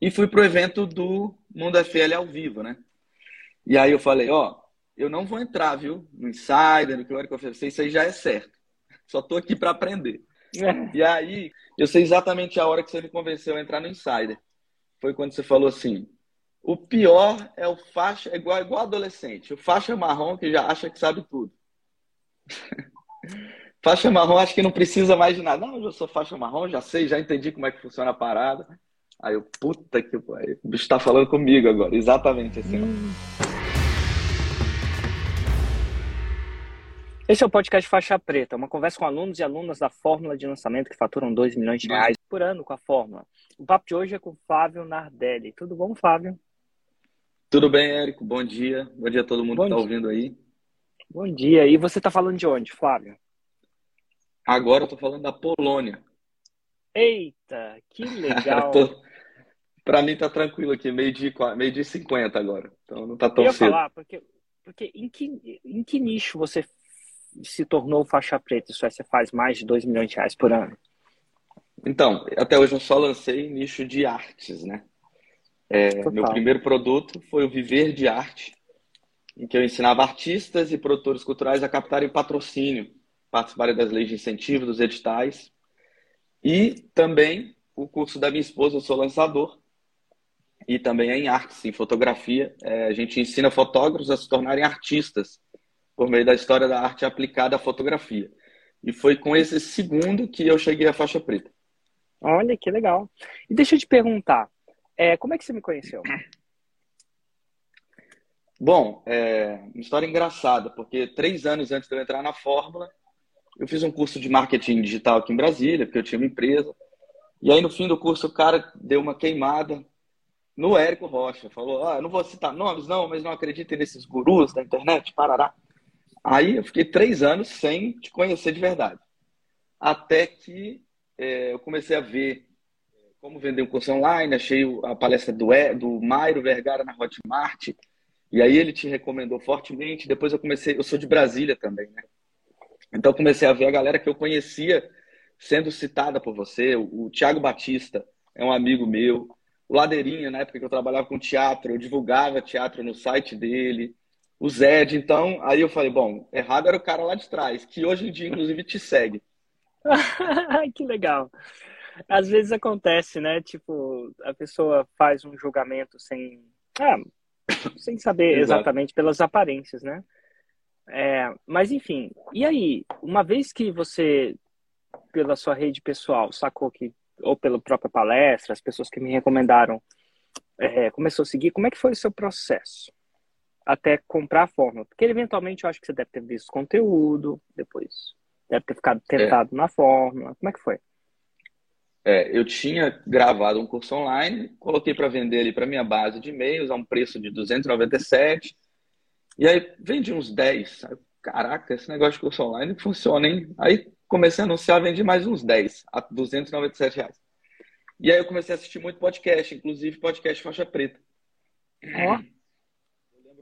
E fui pro evento do Mundo FL ao vivo, né? E aí eu falei, ó, eu não vou entrar, viu? No Insider, no que eu oferecer, isso aí já é certo. Só tô aqui para aprender. É. E aí, eu sei exatamente a hora que você me convenceu a entrar no Insider. Foi quando você falou assim: o pior é o faixa, é igual, igual adolescente, o faixa marrom que já acha que sabe tudo. faixa marrom acho que não precisa mais de nada. Não, eu sou faixa marrom, já sei, já entendi como é que funciona a parada. Aí eu, puta que pariu, o bicho tá falando comigo agora, exatamente assim. Hum. Esse é o podcast Faixa Preta, uma conversa com alunos e alunas da Fórmula de Lançamento que faturam 2 milhões de reais por ano com a Fórmula. O papo de hoje é com o Flávio Nardelli. Tudo bom, Flávio? Tudo bem, Érico. Bom dia. Bom dia a todo mundo bom que está ouvindo aí. Bom dia. E você está falando de onde, Flávio? Agora eu estou falando da Polônia. Eita, que legal. tô... Para mim tá tranquilo aqui, meio dia, meio dia 50 agora. Então não tá tão eu cedo. falar, porque, porque em, que, em que nicho você se tornou faixa preta? Isso é, você faz mais de 2 milhões de reais por ano? Então, até hoje eu só lancei nicho de artes, né? É, meu primeiro produto foi o Viver de Arte, em que eu ensinava artistas e produtores culturais a captarem patrocínio, participarem das leis de incentivo, dos editais. E também o curso da minha esposa, eu sou lançador, e também é em artes, em fotografia. É, a gente ensina fotógrafos a se tornarem artistas por meio da história da arte aplicada à fotografia. E foi com esse segundo que eu cheguei à faixa preta. Olha que legal. E deixa eu te perguntar, é, como é que você me conheceu? Bom, é uma história engraçada, porque três anos antes de eu entrar na Fórmula, eu fiz um curso de marketing digital aqui em Brasília, porque eu tinha uma empresa. E aí, no fim do curso, o cara deu uma queimada no Érico Rocha. Falou: Ah, não vou citar nomes, não, mas não acreditem nesses gurus da internet, parará. Aí eu fiquei três anos sem te conhecer de verdade. Até que é, eu comecei a ver como vender um curso online, achei a palestra do, do Mairo Vergara na Hotmart, e aí ele te recomendou fortemente. Depois eu comecei, eu sou de Brasília também, né? Então comecei a ver a galera que eu conhecia sendo citada por você. O, o Tiago Batista é um amigo meu. O Ladeirinha, na época que eu trabalhava com teatro, eu divulgava teatro no site dele o Zed. Então, aí eu falei, bom, errado era o cara lá de trás, que hoje em dia, inclusive, te segue. que legal. Às vezes acontece, né? Tipo, a pessoa faz um julgamento sem, ah, sem saber exatamente pelas aparências, né? É, mas enfim, e aí, uma vez que você, pela sua rede pessoal, sacou que, ou pela própria palestra, as pessoas que me recomendaram, é, começou a seguir, como é que foi o seu processo? até comprar a fórmula. Porque eventualmente eu acho que você deve ter visto conteúdo, depois deve ter ficado tentado é. na fórmula. Como é que foi? É, eu tinha gravado um curso online, coloquei para vender ali para minha base de e-mails a um preço de 297. E aí vendi uns 10. Caraca, esse negócio de curso online funciona, hein? Aí comecei a anunciar, vendi mais uns 10 a 297 reais. E aí eu comecei a assistir muito podcast, inclusive podcast faixa preta. Ó. Oh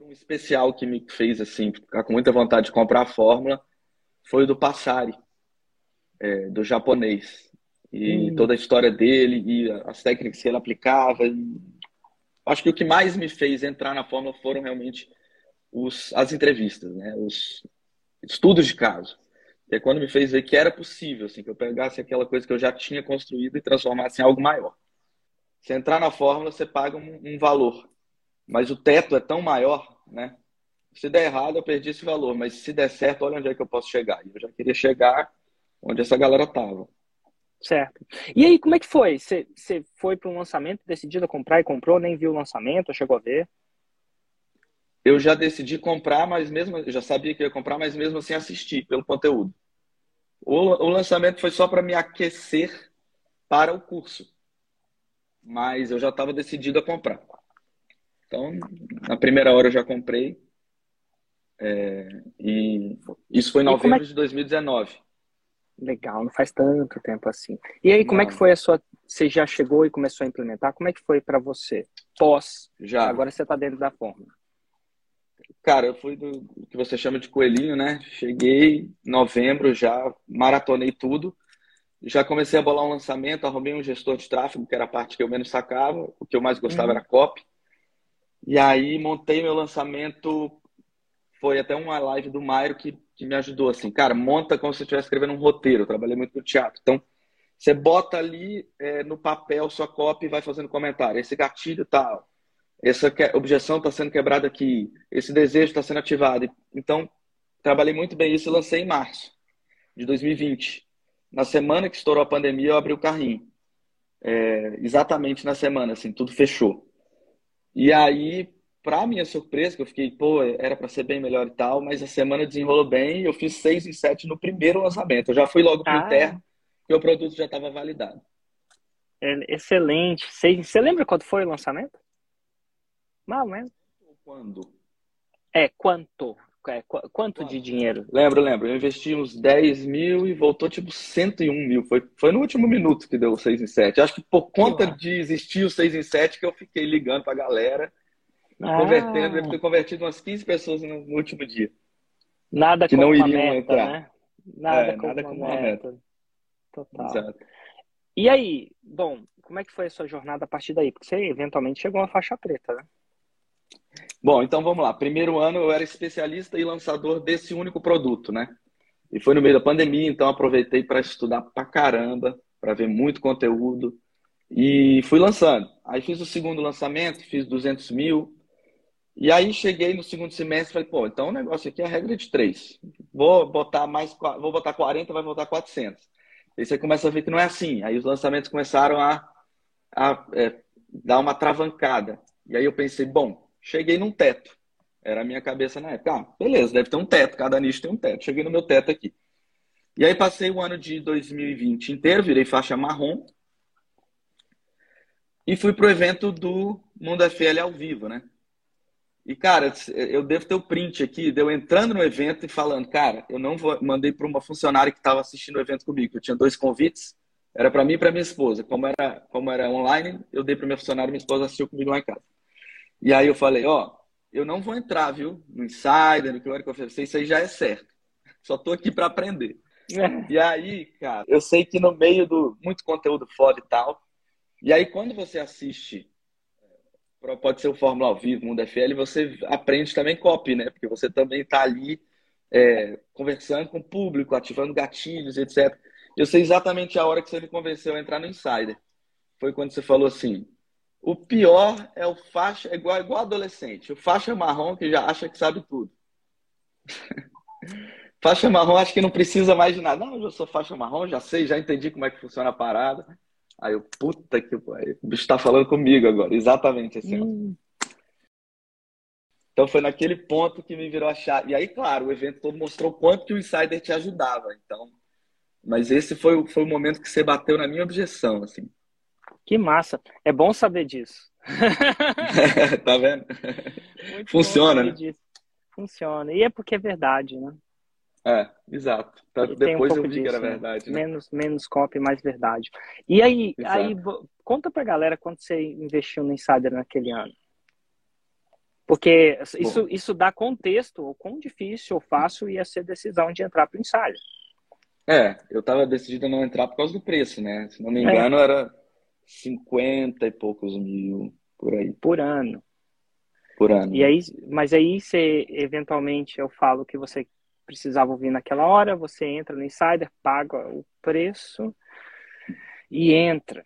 um especial que me fez assim ficar com muita vontade de comprar a fórmula foi o do Passari, é, do japonês. E hum. toda a história dele e as técnicas que ele aplicava. Acho que o que mais me fez entrar na fórmula foram realmente os, as entrevistas, né? os estudos de caso. E é quando me fez ver que era possível, assim, que eu pegasse aquela coisa que eu já tinha construído e transformasse em algo maior. Se entrar na fórmula, você paga um, um valor, mas o teto é tão maior né? Se der errado, eu perdi esse valor, mas se der certo, olha onde é que eu posso chegar. Eu já queria chegar onde essa galera tava. Certo. E aí, como é que foi? Você, foi para um lançamento, decidido a comprar e comprou, nem viu o lançamento, chegou a ver? Eu já decidi comprar, mas mesmo eu já sabia que ia comprar, mas mesmo assim assisti pelo conteúdo. O, o lançamento foi só para me aquecer para o curso, mas eu já estava decidido a comprar. Então, na primeira hora eu já comprei. É, e isso foi em novembro é... de 2019. Legal, não faz tanto tempo assim. E aí, como não. é que foi a sua. Você já chegou e começou a implementar? Como é que foi para você? Pós. Já. Agora você está dentro da fórmula. Cara, eu fui do que você chama de coelhinho, né? Cheguei em novembro, já maratonei tudo. já comecei a bolar um lançamento, arrumei um gestor de tráfego, que era a parte que eu menos sacava, o que eu mais gostava uhum. era copy. E aí montei meu lançamento, foi até uma live do Mairo que, que me ajudou, assim, cara, monta como se você estivesse escrevendo um roteiro, eu trabalhei muito no teatro. Então, você bota ali é, no papel sua copy e vai fazendo comentário. Esse gatilho tal, essa objeção está sendo quebrada aqui, esse desejo está sendo ativado. Então, trabalhei muito bem isso e lancei em março de 2020. Na semana que estourou a pandemia, eu abri o carrinho. É, exatamente na semana, assim, tudo fechou. E aí, para minha surpresa, que eu fiquei, pô, era para ser bem melhor e tal, mas a semana desenrolou bem e eu fiz 6 em 7 no primeiro lançamento. Eu já fui logo para o ah. interno, e o produto já estava validado. É, excelente. Você lembra quando foi o lançamento? Mal, né? Quando? É, quanto? É, quanto de dinheiro? Lembro, lembro. Eu investi uns 10 mil e voltou tipo 101 mil. Foi, foi no último minuto que deu 6 em 7. Acho que por conta de existir o 6 em 7 que eu fiquei ligando pra galera, ah. convertendo. Deve ter convertido umas 15 pessoas no, no último dia. Nada que não iriam meta, entrar. Né? Nada, é, como, nada uma como uma meta. meta. Total. Exato. E aí, bom, como é que foi a sua jornada a partir daí? Porque você eventualmente chegou a faixa preta, né? Bom, então vamos lá. Primeiro ano eu era especialista e lançador desse único produto, né? E foi no meio da pandemia, então aproveitei para estudar pra caramba, para ver muito conteúdo e fui lançando. Aí fiz o segundo lançamento, fiz 200 mil. E aí cheguei no segundo semestre e falei, pô, então o negócio aqui é a regra de três. Vou botar mais, vou botar 40, vai voltar 400. Aí você começa a ver que não é assim. Aí os lançamentos começaram a, a é, dar uma travancada. E aí eu pensei, bom, cheguei num teto. Era a minha cabeça na época. Ah, beleza, deve ter um teto, cada nicho tem um teto. Cheguei no meu teto aqui. E aí passei o ano de 2020 inteiro, virei faixa marrom. E fui pro evento do Mundo FL ao vivo, né? E, cara, eu devo ter o print aqui, de eu entrando no evento e falando, cara, eu não vou. Mandei para uma funcionária que estava assistindo o evento comigo. Eu tinha dois convites, era para mim e para minha esposa. Como era, como era online, eu dei para minha funcionária e minha esposa assistiu comigo lá em casa. E aí eu falei, ó, eu não vou entrar, viu? No Insider, no QR Conference, isso aí já é certo. Só tô aqui para aprender. É. E aí, cara, eu sei que no meio do muito conteúdo foda e tal. E aí quando você assiste pode ser o Fórmula ao vivo, Mundo FL, você aprende também copy, né? Porque você também está ali é, conversando com o público, ativando gatilhos, etc. Eu sei exatamente a hora que você me convenceu a entrar no Insider. Foi quando você falou assim: o pior é o faixa, é igual, igual adolescente, o faixa marrom que já acha que sabe tudo. faixa marrom acho que não precisa mais de nada. Não, eu sou faixa marrom, já sei, já entendi como é que funciona a parada. Aí eu, puta que pariu, o bicho tá falando comigo agora, exatamente assim. Hum. Então foi naquele ponto que me virou a chave. E aí, claro, o evento todo mostrou quanto que o Insider te ajudava. Então, mas esse foi, foi o momento que você bateu na minha objeção, assim. Que massa. É bom saber disso. tá vendo? Muito Funciona, né? Disso. Funciona. E é porque é verdade, né? É, exato. depois um eu vi disso, que era né? verdade. Né? Menos, menos copy, mais verdade. E aí, aí, conta pra galera quanto você investiu no Insider naquele ano. Porque isso, isso dá contexto, o quão difícil ou fácil ia ser a decisão de entrar pro Insider. É, eu tava decidido a não entrar por causa do preço, né? Se não me é. engano, é. era 50 e poucos mil por aí. Por ano. Por ano. E aí, mas aí você, eventualmente, eu falo que você precisava ouvir naquela hora, você entra no Insider, paga o preço e entra.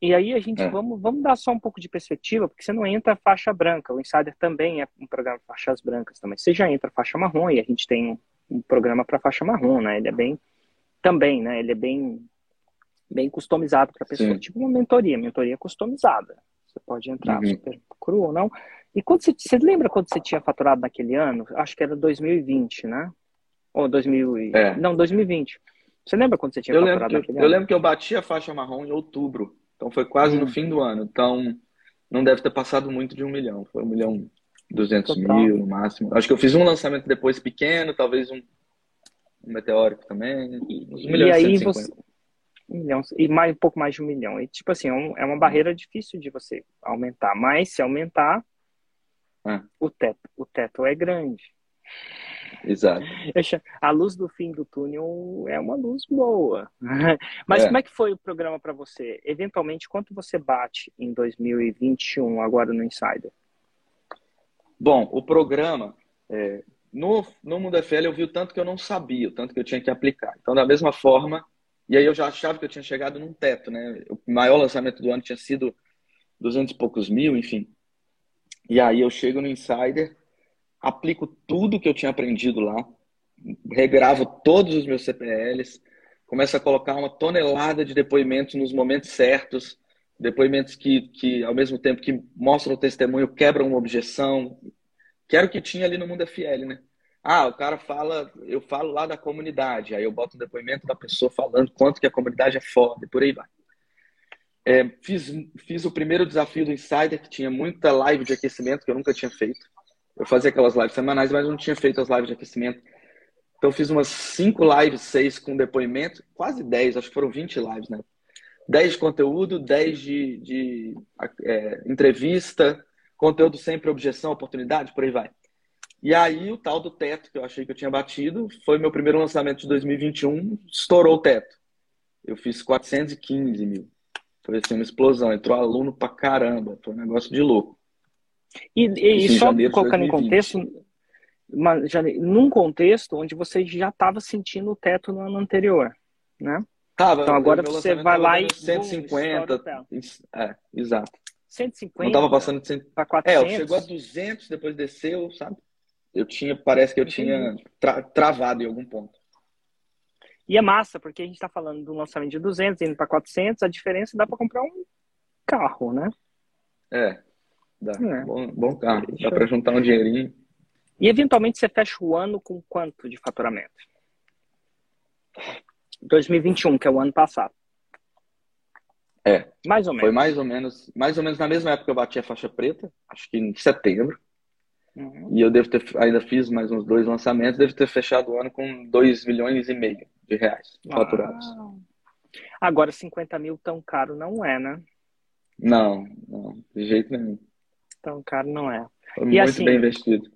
E aí a gente, é. vamos, vamos dar só um pouco de perspectiva, porque você não entra faixa branca, o Insider também é um programa de faixas brancas também. Você já entra faixa marrom e a gente tem um, um programa para faixa marrom, né? Ele é bem, também, né? Ele é bem, bem customizado para a pessoa, Sim. tipo uma mentoria, mentoria customizada. Você pode entrar uhum. super cru ou não. E quando você, você lembra quando você tinha faturado naquele ano? Acho que era 2020, né? Ou 2000 e... é. Não, 2020. Você lembra quando você tinha eu lembro que, Eu lembro que eu bati a faixa marrom em outubro. Então foi quase hum. no fim do ano. Então não deve ter passado muito de um milhão. Foi um milhão duzentos mil no máximo. Acho que eu fiz um lançamento depois pequeno, talvez um, um meteórico também. Um milhão e aí você um milhão e mais um pouco mais de um milhão. E tipo assim, é, um, é uma barreira difícil de você aumentar. Mas se aumentar, é. o teto, o teto é grande. Exato. A luz do fim do túnel é uma luz boa. Mas é. como é que foi o programa para você? Eventualmente, quanto você bate em 2021 agora no Insider? Bom, o programa, é, no, no Mundo FL eu vi o tanto que eu não sabia, o tanto que eu tinha que aplicar. Então, da mesma forma, e aí eu já achava que eu tinha chegado num teto, né? O maior lançamento do ano tinha sido 200 e poucos mil, enfim. E aí eu chego no Insider, aplico tudo que eu tinha aprendido lá, regravo todos os meus CPLs, começo a colocar uma tonelada de depoimentos nos momentos certos, depoimentos que, que ao mesmo tempo que mostram o testemunho, quebram uma objeção, que era o que tinha ali no Mundo FL, né? Ah, o cara fala, eu falo lá da comunidade, aí eu boto o depoimento da pessoa falando quanto que a comunidade é foda e por aí vai. É, fiz, fiz o primeiro desafio do Insider, que tinha muita live de aquecimento que eu nunca tinha feito. Eu fazia aquelas lives semanais, mas não tinha feito as lives de aquecimento. Então fiz umas 5 lives, 6 com depoimento, quase 10, acho que foram 20 lives, né? 10 de conteúdo, 10 de, de é, entrevista, conteúdo sempre objeção, oportunidade, por aí vai. E aí o tal do teto que eu achei que eu tinha batido foi meu primeiro lançamento de 2021, estourou o teto. Eu fiz 415 mil. Foi assim, uma explosão. Entrou aluno pra caramba. Foi um negócio de louco. E, e, e só colocando em contexto, uma, já, num contexto onde você já estava sentindo o teto no ano anterior, né? Tava. Então agora você vai lá e 150. é, exato. 150. Não tava passando de 100. Pra 400. É, chegou a 200, depois desceu, sabe? Eu tinha, parece que eu tinha tra travado em algum ponto. E é massa, porque a gente está falando do lançamento de 200 indo para 400, a diferença dá para comprar um carro, né? É, dá. É. Bom, bom carro. Dá para juntar um dinheirinho. E eventualmente você fecha o ano com quanto de faturamento? 2021, que é o ano passado. É. Mais ou menos. Foi mais ou menos, mais ou menos na mesma época que eu bati a faixa preta, acho que em setembro. Uhum. E eu devo ter, ainda fiz mais uns dois lançamentos, devo ter fechado o ano com 2 milhões e meio de reais faturados. Agora 50 mil tão caro não é, né? Não, não, de jeito nenhum. Tão caro não é. Foi e muito assim, bem investido.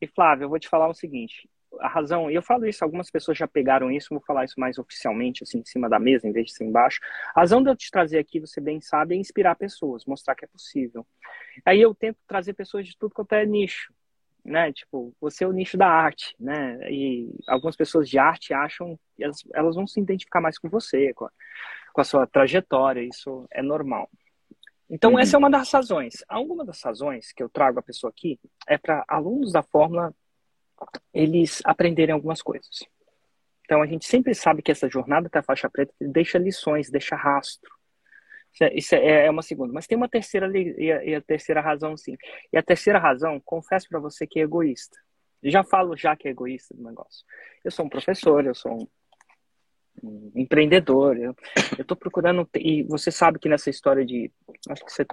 E Flávio, eu vou te falar o seguinte: a razão, e eu falo isso, algumas pessoas já pegaram isso, vou falar isso mais oficialmente, assim, em cima da mesa, em vez de ser embaixo. A razão de eu te trazer aqui, você bem sabe, é inspirar pessoas, mostrar que é possível. Aí eu tento trazer pessoas de tudo quanto é nicho, né? Tipo, você é o nicho da arte, né? E algumas pessoas de arte acham que elas, elas vão se identificar mais com você, com a, com a sua trajetória, isso é normal. Então, uhum. essa é uma das razões. Alguma das razões que eu trago a pessoa aqui é para alunos da Fórmula eles aprenderem algumas coisas. Então a gente sempre sabe que essa jornada até a faixa preta deixa lições, deixa rastro. Isso é, é, é uma segunda. Mas tem uma terceira e a, terceira razão, sim. E a terceira razão, confesso para você que é egoísta. Já falo já que é egoísta do negócio. Eu sou um professor, eu sou um, um empreendedor. Eu estou procurando. E você sabe que nessa história de. Acho que você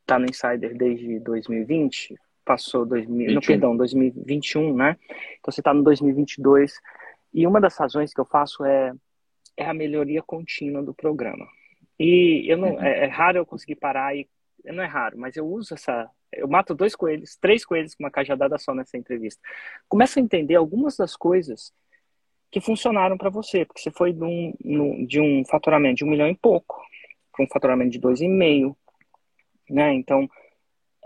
está no Insider desde 2020 passou 2000, não, perdão, 2021, né? Então você está no 2022 e uma das razões que eu faço é é a melhoria contínua do programa. E eu não uhum. é, é, raro eu conseguir parar e não é raro, mas eu uso essa eu mato dois coelhos, três coelhos com uma cajadada só nessa entrevista. Começa a entender algumas das coisas que funcionaram para você, porque você foi de um, de um faturamento de um milhão e pouco para um faturamento de dois e meio, né? Então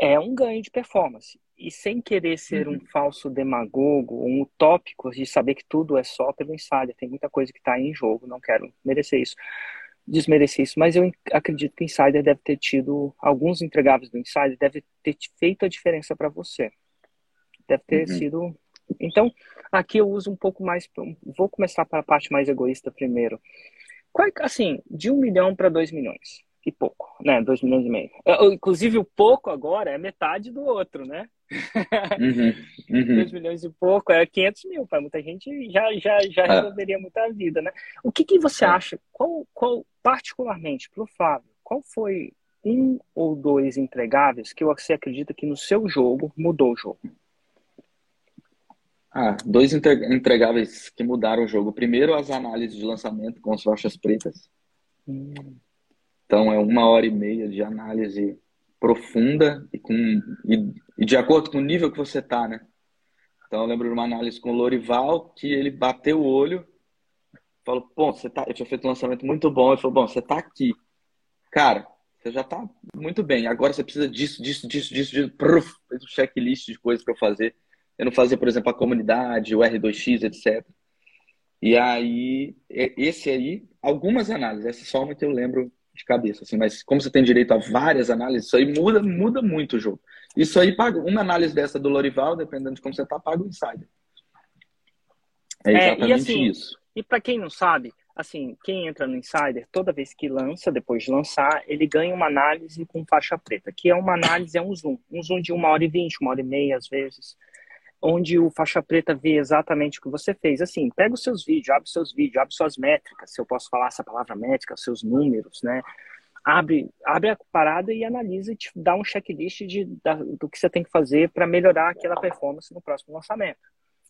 é um ganho de performance. E sem querer ser uhum. um falso demagogo, um utópico de saber que tudo é só pelo insider, tem muita coisa que está em jogo, não quero merecer isso, desmerecer isso, mas eu acredito que o insider deve ter tido, alguns entregáveis do insider deve ter feito a diferença para você. Deve ter uhum. sido. Então, aqui eu uso um pouco mais. Vou começar para a parte mais egoísta primeiro. Qual, assim, de um milhão para dois milhões e pouco, né? Dois milhões e meio. É, inclusive, o pouco agora é metade do outro, né? Uhum, uhum. Dois milhões e pouco é 500 mil. Para muita gente já, já, já é. resolveria muita vida, né? O que, que você é. acha? Qual, qual, particularmente, para o Flávio, qual foi um ou dois entregáveis que você acredita que no seu jogo mudou o jogo? Ah, dois entregáveis que mudaram o jogo. Primeiro, as análises de lançamento com as faixas pretas. Hum. Então, é uma hora e meia de análise profunda e, com, e, e de acordo com o nível que você está, né? Então eu lembro de uma análise com o Lorival que ele bateu o olho, falou, pô, você tá, eu tinha feito um lançamento muito bom, ele falou, bom, você tá aqui, cara, você já tá muito bem, agora você precisa disso, disso, disso, disso, disso, pruf, fez um checklist de coisas para fazer. Eu não fazia, por exemplo, a comunidade, o R2X, etc. E aí, esse aí, algumas análises, essa só uma que eu lembro de cabeça, assim, mas como você tem direito a várias análises, isso aí muda, muda muito o jogo. Isso aí paga, uma análise dessa do Lorival, dependendo de como você tá, paga o insider. É exatamente é, e assim, isso. E para quem não sabe, assim, quem entra no Insider, toda vez que lança, depois de lançar, ele ganha uma análise com faixa preta, que é uma análise, é um zoom. Um zoom de uma hora e vinte, uma hora e meia, às vezes onde o faixa preta vê exatamente o que você fez. Assim, pega os seus vídeos, abre seus vídeos, abre suas métricas, se eu posso falar essa palavra métrica, seus números, né? Abre, abre a parada e analisa e te dá um checklist de, da, do que você tem que fazer para melhorar aquela performance no próximo lançamento.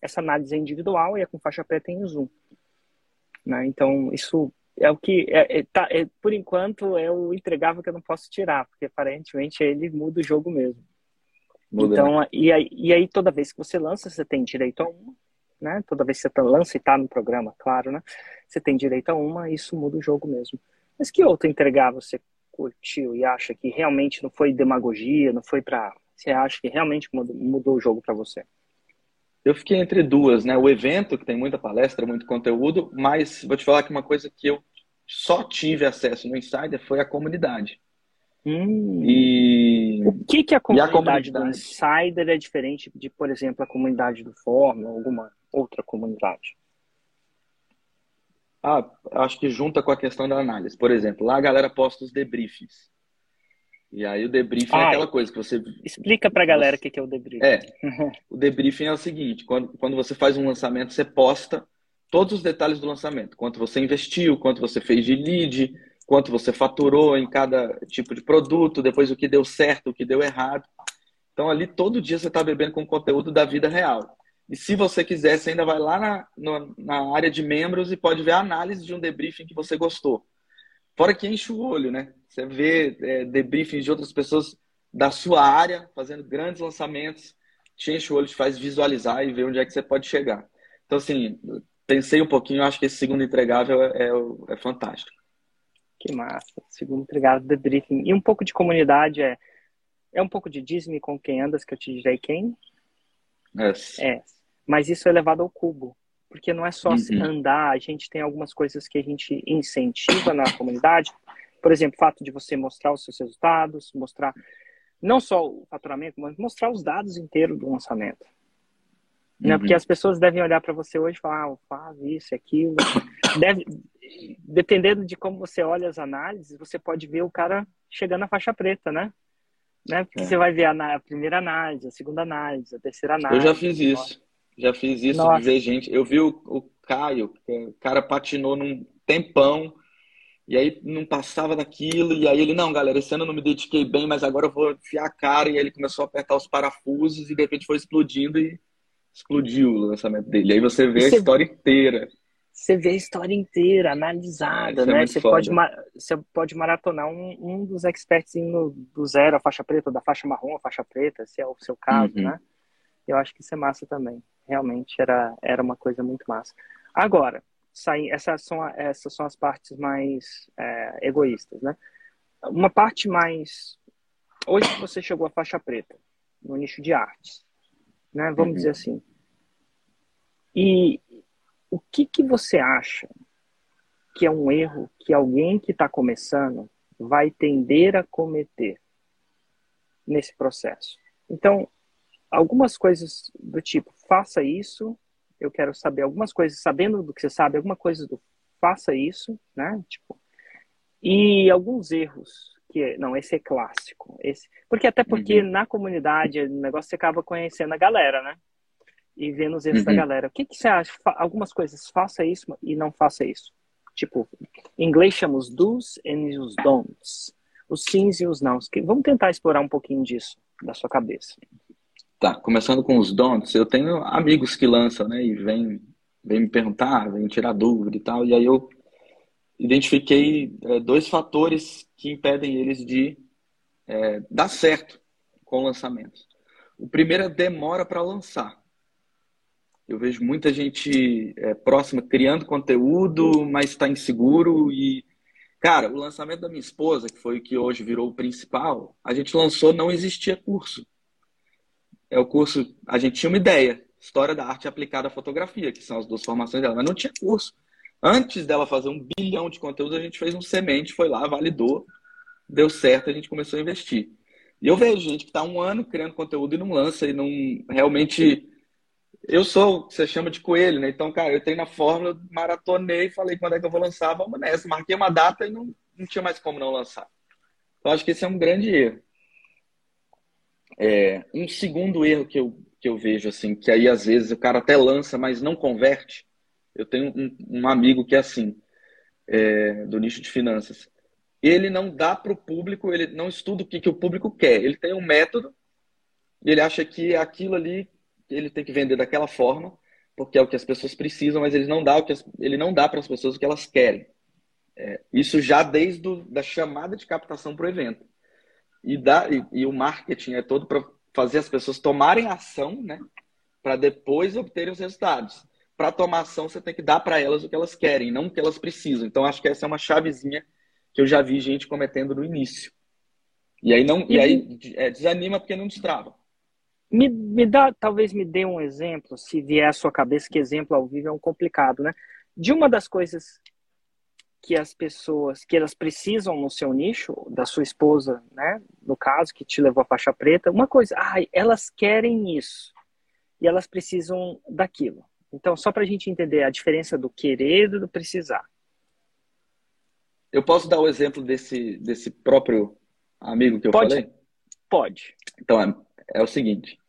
Essa análise é individual e é com faixa preta em zoom. Né? Então, isso é o que, é, é, tá, é, por enquanto, é o entregável que eu não posso tirar, porque aparentemente ele muda o jogo mesmo. Muda, então, né? e, aí, e aí toda vez que você lança, você tem direito a uma, né? Toda vez que você tá, lança e tá no programa, claro, né? Você tem direito a uma, isso muda o jogo mesmo. Mas que outro entregar você curtiu e acha que realmente não foi demagogia, não foi para você acha que realmente mudou, mudou o jogo para você? Eu fiquei entre duas, né? O evento, que tem muita palestra, muito conteúdo, mas vou te falar que uma coisa que eu só tive acesso no Insider foi a comunidade. Hum. E o que, que a comunidade, a comunidade do Insider é diferente de, por exemplo, a comunidade do Fórmula ou alguma outra comunidade? Ah, acho que junta com a questão da análise. Por exemplo, lá a galera posta os debriefings. E aí o debriefing ah, é aquela coisa que você. Explica pra galera o que é o debriefing. É. o debriefing é o seguinte: quando, quando você faz um lançamento, você posta todos os detalhes do lançamento. Quanto você investiu, quanto você fez de lead, quanto você faturou em cada tipo de produto, depois o que deu certo, o que deu errado. Então, ali todo dia você está bebendo com conteúdo da vida real. E se você quiser, você ainda vai lá na, na área de membros e pode ver a análise de um debriefing que você gostou. Fora que enche o olho, né? Você vê é, debriefings de outras pessoas da sua área fazendo grandes lançamentos, te enche o olho, te faz visualizar e ver onde é que você pode chegar. Então, assim, pensei um pouquinho, acho que esse segundo entregável é, é, é fantástico. Que massa. Segundo entregado, debriefing. E um pouco de comunidade é. É um pouco de Disney com quem andas, que eu te direi quem? Yes. É. Mas isso é levado ao cubo. Porque não é só uhum. andar, a gente tem algumas coisas que a gente incentiva na comunidade. Por exemplo, o fato de você mostrar os seus resultados, mostrar não só o faturamento, mas mostrar os dados inteiros do lançamento. Né? Porque uhum. as pessoas devem olhar para você hoje e falar, ah, faz isso, aquilo. Deve, dependendo de como você olha as análises, você pode ver o cara chegando na faixa preta, né? né? Porque é. você vai ver a, a, primeira análise, a segunda análise, a terceira análise. Eu já fiz isso. Já fiz isso Nossa. de ver gente. Eu vi o, o Caio, o cara patinou num tempão e aí não passava daquilo, e aí ele, não, galera, esse ano eu não me dediquei bem, mas agora eu vou enfiar a cara, e aí ele começou a apertar os parafusos, e de repente foi explodindo, e explodiu o lançamento dele. E aí você vê você... a história inteira você vê a história inteira, analisada, é né? Você pode, você pode maratonar um, um dos experts indo do zero à faixa preta, da faixa marrom à faixa preta, se é o seu caso, uhum. né? Eu acho que isso é massa também. Realmente era, era uma coisa muito massa. Agora, sair, essas, são, essas são as partes mais é, egoístas, né? Uma parte mais. Hoje você chegou à faixa preta, no nicho de artes, né? Vamos uhum. dizer assim. E o que, que você acha que é um erro que alguém que está começando vai tender a cometer nesse processo? Então, algumas coisas do tipo, faça isso, eu quero saber algumas coisas, sabendo do que você sabe, alguma coisa do faça isso, né? Tipo, e alguns erros que não, esse é clássico, esse, porque até porque uhum. na comunidade o negócio você acaba conhecendo a galera, né? E vendo os erros uhum. da galera. O que, que você acha? Algumas coisas, faça isso e não faça isso. Tipo, em inglês chama os do's e os don'ts. Os sims e os nãos. Vamos tentar explorar um pouquinho disso da sua cabeça. Tá, começando com os don'ts, eu tenho amigos que lançam, né, e vêm vem me perguntar, vêm tirar dúvida e tal, e aí eu identifiquei é, dois fatores que impedem eles de é, dar certo com o lançamento. O primeiro é demora para lançar. Eu vejo muita gente é, próxima criando conteúdo, mas está inseguro. E, cara, o lançamento da minha esposa, que foi o que hoje virou o principal, a gente lançou, não existia curso. É o curso, a gente tinha uma ideia, História da Arte Aplicada à Fotografia, que são as duas formações dela, mas não tinha curso. Antes dela fazer um bilhão de conteúdos, a gente fez um semente, foi lá, validou, deu certo, a gente começou a investir. E eu vejo gente que está um ano criando conteúdo e não lança, e não realmente. Eu sou o que você chama de coelho, né? Então, cara, eu entrei na fórmula, maratonei, falei quando é que eu vou lançar, vamos nessa. Marquei uma data e não, não tinha mais como não lançar. Então, acho que esse é um grande erro. É, um segundo erro que eu, que eu vejo, assim, que aí às vezes o cara até lança, mas não converte, eu tenho um, um amigo que é assim, é, do nicho de finanças. Ele não dá para o público, ele não estuda o que, que o público quer. Ele tem um método ele acha que aquilo ali ele tem que vender daquela forma, porque é o que as pessoas precisam, mas ele não dá o que as, ele não dá para as pessoas o que elas querem. É, isso já desde do, da chamada de captação para o evento. E, dá, e, e o marketing é todo para fazer as pessoas tomarem ação, né? Para depois obterem os resultados para tomar ação, você tem que dar para elas o que elas querem, não o que elas precisam. Então, acho que essa é uma chavezinha que eu já vi gente cometendo no início. E aí não, e, aí é, desanima porque não destrava. Me, me dá, talvez me dê um exemplo, se vier à sua cabeça, que exemplo ao vivo é um complicado, né? De uma das coisas que as pessoas, que elas precisam no seu nicho, da sua esposa, né? No caso, que te levou a faixa preta, uma coisa, ai, elas querem isso. E elas precisam daquilo. Então, só para a gente entender a diferença do querer e do precisar. Eu posso dar o exemplo desse, desse próprio amigo que eu Pode? falei? Pode. Então, é, é o seguinte.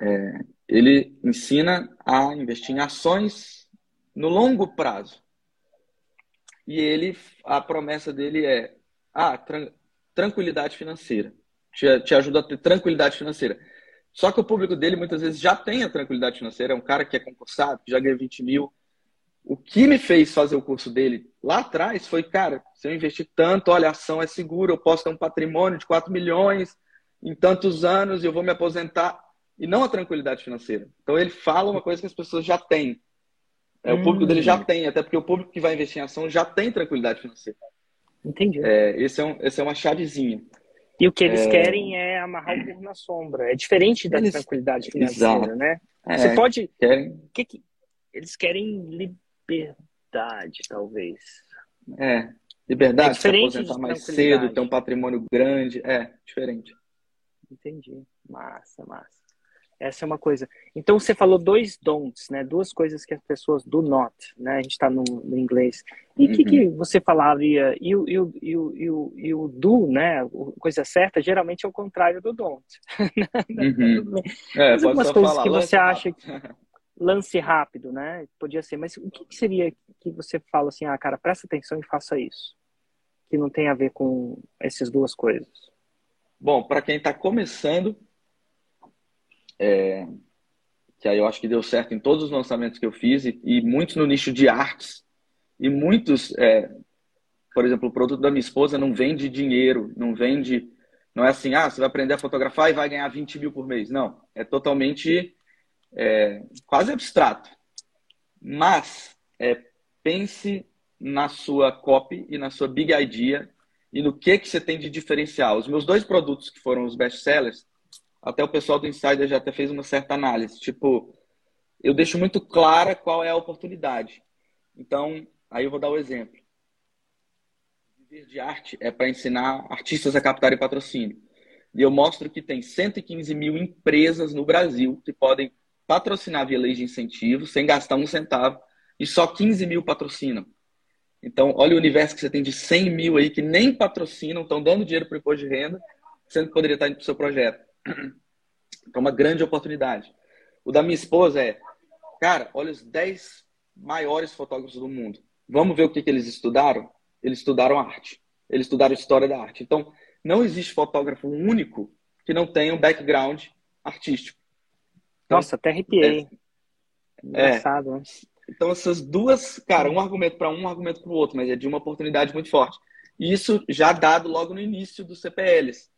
É, ele ensina a investir em ações no longo prazo. E ele, a promessa dele é, ah, tran tranquilidade financeira. Te, te ajuda a ter tranquilidade financeira. Só que o público dele muitas vezes já tem a tranquilidade financeira, é um cara que é concursado, que já ganha 20 mil. O que me fez fazer o curso dele lá atrás foi, cara, se eu investir tanto, olha, a ação é segura, eu posso ter um patrimônio de 4 milhões em tantos anos e eu vou me aposentar. E não a tranquilidade financeira. Então ele fala uma coisa que as pessoas já têm. É, o público dele já hum. tem, até porque o público que vai investir em ação já tem tranquilidade financeira. Entendi. É, esse, é um, esse é uma chavezinha. E o que eles é... querem é amarrar o burro na sombra. É diferente da eles... tranquilidade financeira, Exato. né? É, Você pode. Querem... Que que... Eles querem liberdade, talvez. É. Liberdade, é se aposentar mais cedo, ter um patrimônio grande. É, diferente. Entendi. Massa, massa. Essa é uma coisa. Então você falou dois don'ts, né? Duas coisas que as pessoas do not, né? A gente está no, no, inglês. E o uhum. que, que uhum. você falaria? E o, e, o, e, o, e, o, e o do, né? Coisa certa, geralmente é o contrário do don't. Uhum. é, Mas algumas coisas falar, que você acha que lance rápido, né? Podia ser. Mas o que, que seria que você fala assim, ah, cara, presta atenção e faça isso? Que não tem a ver com essas duas coisas. Bom, para quem está começando, é, que aí eu acho que deu certo em todos os lançamentos que eu fiz e, e muitos no nicho de artes e muitos, é, por exemplo, o produto da minha esposa não vende dinheiro, não vende, não é assim, ah, você vai aprender a fotografar e vai ganhar 20 mil por mês. Não, é totalmente é, quase abstrato. Mas é, pense na sua copy e na sua big idea e no que que você tem de diferencial. Os meus dois produtos que foram os best sellers até o pessoal do Insider já até fez uma certa análise. Tipo, eu deixo muito clara qual é a oportunidade. Então, aí eu vou dar o um exemplo. Viver de arte é para ensinar artistas a captarem patrocínio. E eu mostro que tem 115 mil empresas no Brasil que podem patrocinar via lei de incentivo sem gastar um centavo e só 15 mil patrocinam. Então, olha o universo que você tem de 100 mil aí que nem patrocinam, estão dando dinheiro para o imposto de renda, sendo que poderia estar indo para o seu projeto. É uma grande oportunidade. O da minha esposa é, cara, olha os 10 maiores fotógrafos do mundo. Vamos ver o que, que eles estudaram? Eles estudaram arte. Eles estudaram história da arte. Então, não existe fotógrafo único que não tenha um background artístico. Então, Nossa, até arrepiei. É, Engraçado, né? Então, essas duas, cara, um argumento para um, um argumento para o outro, mas é de uma oportunidade muito forte. E isso já dado logo no início dos CPLs.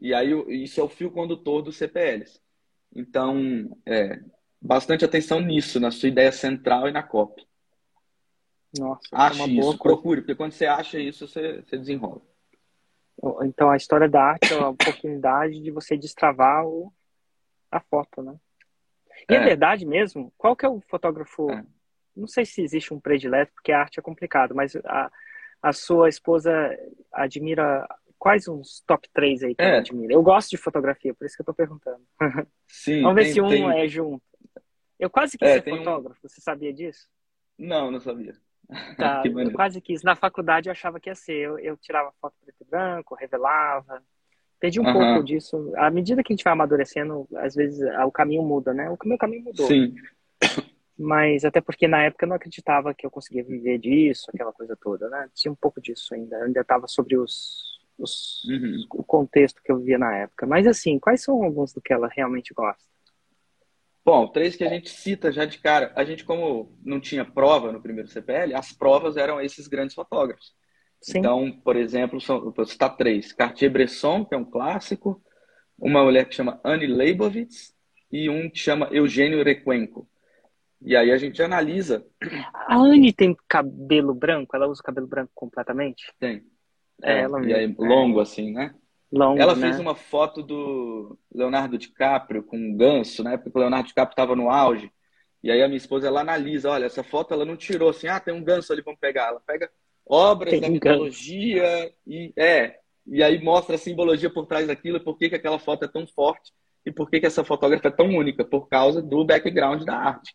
E aí isso é o fio condutor dos CPLs. Então, é, bastante atenção nisso, na sua ideia central e na copy. Nossa, ache é isso, procure, porque quando você acha isso, você, você desenrola. Então a história da arte é a oportunidade de você destravar o, a foto, né? E é. é verdade mesmo? Qual que é o fotógrafo? É. Não sei se existe um predileto, porque a arte é complicado, mas a, a sua esposa admira quais uns top 3 aí que é. ela admira? Eu gosto de fotografia, por isso que eu tô perguntando. Sim. Vamos ver tem, se um tem... é junto. Eu quase quis é, ser fotógrafo, um... você sabia disso? Não, não sabia. Tá, eu quase quis. Na faculdade eu achava que ia ser. Eu, eu tirava foto preto e branco, revelava. Perdi um uhum. pouco disso. À medida que a gente vai amadurecendo, às vezes o caminho muda, né? O meu caminho mudou. Sim. Mas até porque na época eu não acreditava que eu conseguia viver disso, aquela coisa toda, né? Tinha um pouco disso ainda. Eu ainda estava sobre os, os uhum. o contexto que eu vivia na época. Mas assim, quais são alguns do que ela realmente gosta? Bom, três que a gente cita já de cara. A gente, como não tinha prova no primeiro CPL, as provas eram esses grandes fotógrafos. Sim. Então, por exemplo, são, vou citar três. Cartier-Bresson, que é um clássico. Uma mulher que chama Anne Leibovitz e um que chama Eugênio Recuenco. E aí a gente analisa. A Anne tem cabelo branco? Ela usa cabelo branco completamente? Tem. É, ela e aí, longo assim, né? Longo, ela né? fez uma foto do Leonardo DiCaprio com um ganso, né? Porque o Leonardo DiCaprio estava no auge. E aí a minha esposa ela analisa, olha, essa foto ela não tirou assim, ah, tem um ganso ali, vamos pegar. Ela pega obras tem da mitologia e é, e aí mostra a simbologia por trás daquilo, e por que, que aquela foto é tão forte e por que, que essa fotógrafa é tão única, por causa do background da arte.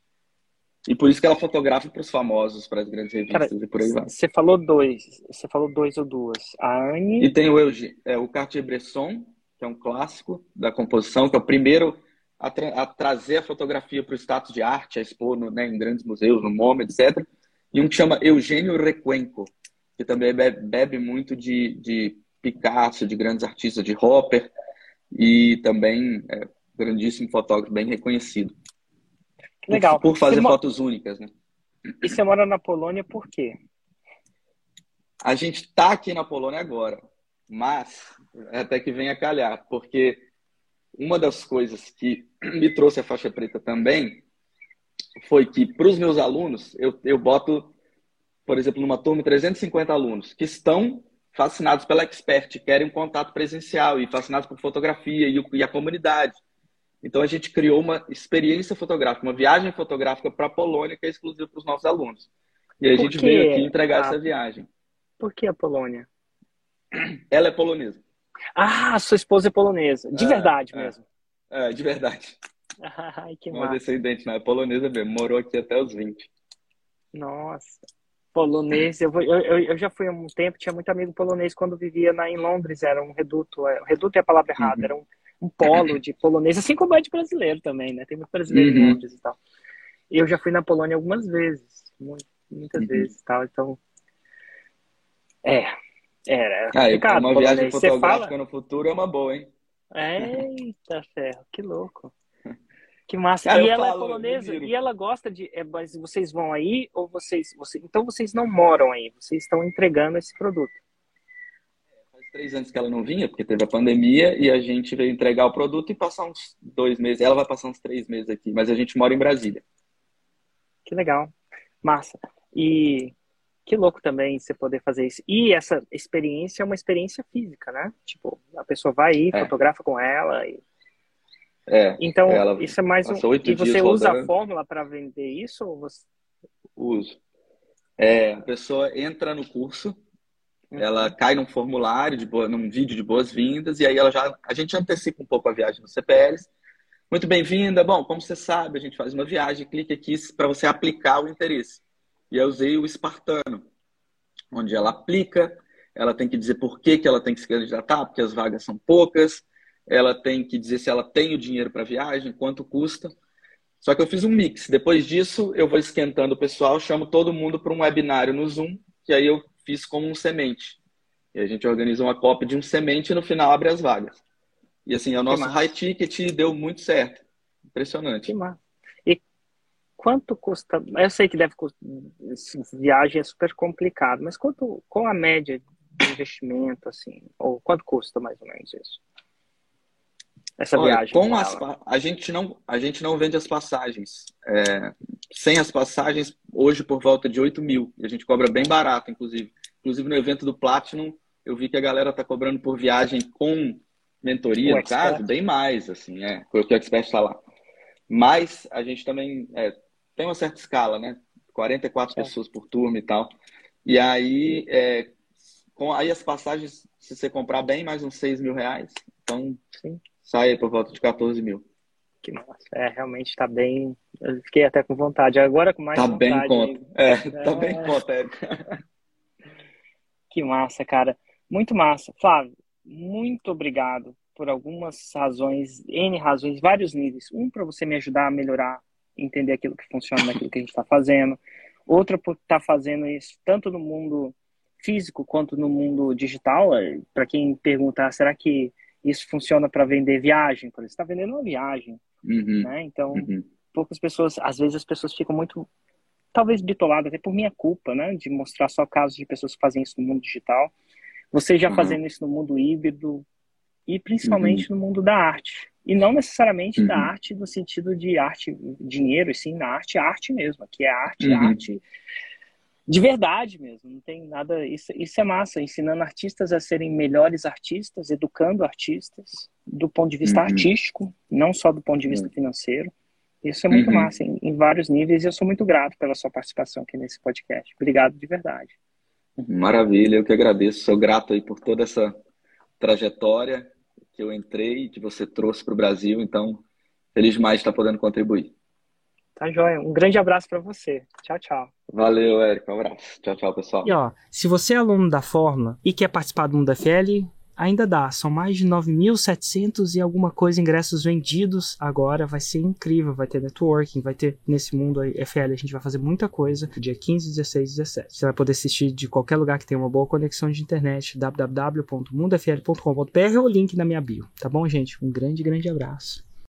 E por isso que ela fotografa para os famosos, para as grandes revistas Cara, e por aí vai. Você falou dois, você falou dois ou duas. A Anne. E tem o, Eugênio, é, o Cartier-Bresson, que é um clássico da composição, que é o primeiro a, tra a trazer a fotografia para o status de arte, a expor no, né, em grandes museus, no MoMA, etc. E um que chama Eugênio Recuenco, que também bebe, bebe muito de, de, Picasso, de grandes artistas, de Hopper, e também é grandíssimo fotógrafo, bem reconhecido. Legal. Por, fazer fotos únicas, né? E você mora na Polônia por quê? A gente está aqui na Polônia agora, mas até que venha calhar, porque uma das coisas que me trouxe a faixa preta também foi que para os meus alunos, eu, eu boto, por exemplo, numa turma 350 alunos que estão fascinados pela expert, querem um contato presencial e fascinados por fotografia e, e a comunidade. Então a gente criou uma experiência fotográfica, uma viagem fotográfica para a Polônia que é exclusiva para os nossos alunos. E a gente veio aqui entregar essa viagem. Por que a Polônia? Ela é polonesa. Ah, sua esposa é polonesa. De é, verdade é. mesmo. É, de verdade. Ai, que Uma descendente, não, é polonesa mesmo. Morou aqui até os 20. Nossa. Polonês, eu, eu, eu já fui há um tempo, tinha muito amigo polonês quando vivia na, em Londres, era um reduto, é, reduto é a palavra errada, uhum. era um um polo de polonês, assim como é de brasileiro também, né? Tem muito brasileiro uhum. em Londres e tal. Eu já fui na Polônia algumas vezes, muitas uhum. vezes tal, então. É. É, ah, complicado, uma polonês. viagem fotográfica fala... no futuro é uma boa, hein? Eita ferro, que louco. Que massa. Cara, e ela é falo, é polonesa e ela gosta de. É, mas vocês vão aí ou vocês, vocês. Então vocês não moram aí, vocês estão entregando esse produto três anos que ela não vinha, porque teve a pandemia, e a gente veio entregar o produto e passar uns dois meses. Ela vai passar uns três meses aqui, mas a gente mora em Brasília. Que legal. Massa. E que louco também você poder fazer isso. E essa experiência é uma experiência física, né? Tipo, a pessoa vai aí, é. fotografa com ela. E... É. Então, isso é mais um. E você usa rodando. a fórmula para vender isso? Ou você... Uso. É, a pessoa entra no curso, ela cai num formulário, de boa, num vídeo de boas-vindas, e aí ela já, a gente antecipa um pouco a viagem no CPLs. Muito bem-vinda. Bom, como você sabe, a gente faz uma viagem, clique aqui para você aplicar o interesse. E eu usei o espartano, onde ela aplica, ela tem que dizer por que, que ela tem que se candidatar, porque as vagas são poucas, ela tem que dizer se ela tem o dinheiro para a viagem, quanto custa. Só que eu fiz um mix. Depois disso, eu vou esquentando o pessoal, chamo todo mundo para um webinário no Zoom, que aí eu fiz como um semente. E a gente organiza uma cópia de um semente e no final abre as vagas. E assim, o nosso high ticket deu muito certo. Impressionante. Que massa. E quanto custa? Eu sei que deve custar. Viagem é super complicado, mas quanto, qual a média de investimento, assim? Ou quanto custa mais ou menos isso? Essa Olha, viagem? Com as, a, gente não, a gente não vende as passagens. É, sem as passagens, hoje por volta de 8 mil. E a gente cobra bem barato, inclusive. Inclusive no evento do Platinum, eu vi que a galera tá cobrando por viagem com mentoria, o no expert. caso, bem mais, assim, é, porque o expert está lá. Mas a gente também é, tem uma certa escala, né? 44 é. pessoas por turma e tal. E aí, é, com aí as passagens, se você comprar bem, mais uns 6 mil reais. Então, Sim. Sai por volta de 14 mil. Que massa. É, realmente está bem. Eu fiquei até com vontade. Agora com mais tá vontade. Bem conta. É, é, tá bem conta, Érica. Que massa, cara. Muito massa. Flávio, muito obrigado por algumas razões, N razões, vários níveis. Um, para você me ajudar a melhorar, entender aquilo que funciona naquilo que a gente está fazendo. Outra, por estar tá fazendo isso tanto no mundo físico quanto no mundo digital. Para quem perguntar, será que isso funciona para vender viagem? Você está vendendo uma viagem, uhum. né? Então, uhum. poucas pessoas, às vezes as pessoas ficam muito talvez bitolado até por minha culpa, né, de mostrar só casos de pessoas que fazem isso no mundo digital. Você já uhum. fazendo isso no mundo híbrido e principalmente uhum. no mundo da arte. E não necessariamente uhum. da arte no sentido de arte, dinheiro, e sim na arte, arte mesmo, que é arte, uhum. arte de verdade mesmo. Não tem nada. Isso, isso é massa, ensinando artistas a serem melhores artistas, educando artistas do ponto de vista uhum. artístico, não só do ponto de vista uhum. financeiro. Isso é muito uhum. massa em, em, vários níveis e eu sou muito grato pela sua participação aqui nesse podcast. Obrigado de verdade. Maravilha, eu que agradeço. Sou grato aí por toda essa trajetória que eu entrei, que você trouxe para o Brasil. Então, feliz demais de estar podendo contribuir. Tá joia. Um grande abraço para você. Tchau, tchau. Valeu, Érico. Um abraço. Tchau, tchau, pessoal. E ó, se você é aluno da Fórmula e quer participar do Mundo FL, ainda dá. São mais de 9.700 e alguma coisa ingressos vendidos agora. Vai ser incrível. Vai ter networking, vai ter nesse mundo aí, FL. A gente vai fazer muita coisa. Dia 15, 16 e 17. Você vai poder assistir de qualquer lugar que tenha uma boa conexão de internet. www.mundofl.com.br ou link na minha bio. Tá bom, gente? Um grande, grande abraço.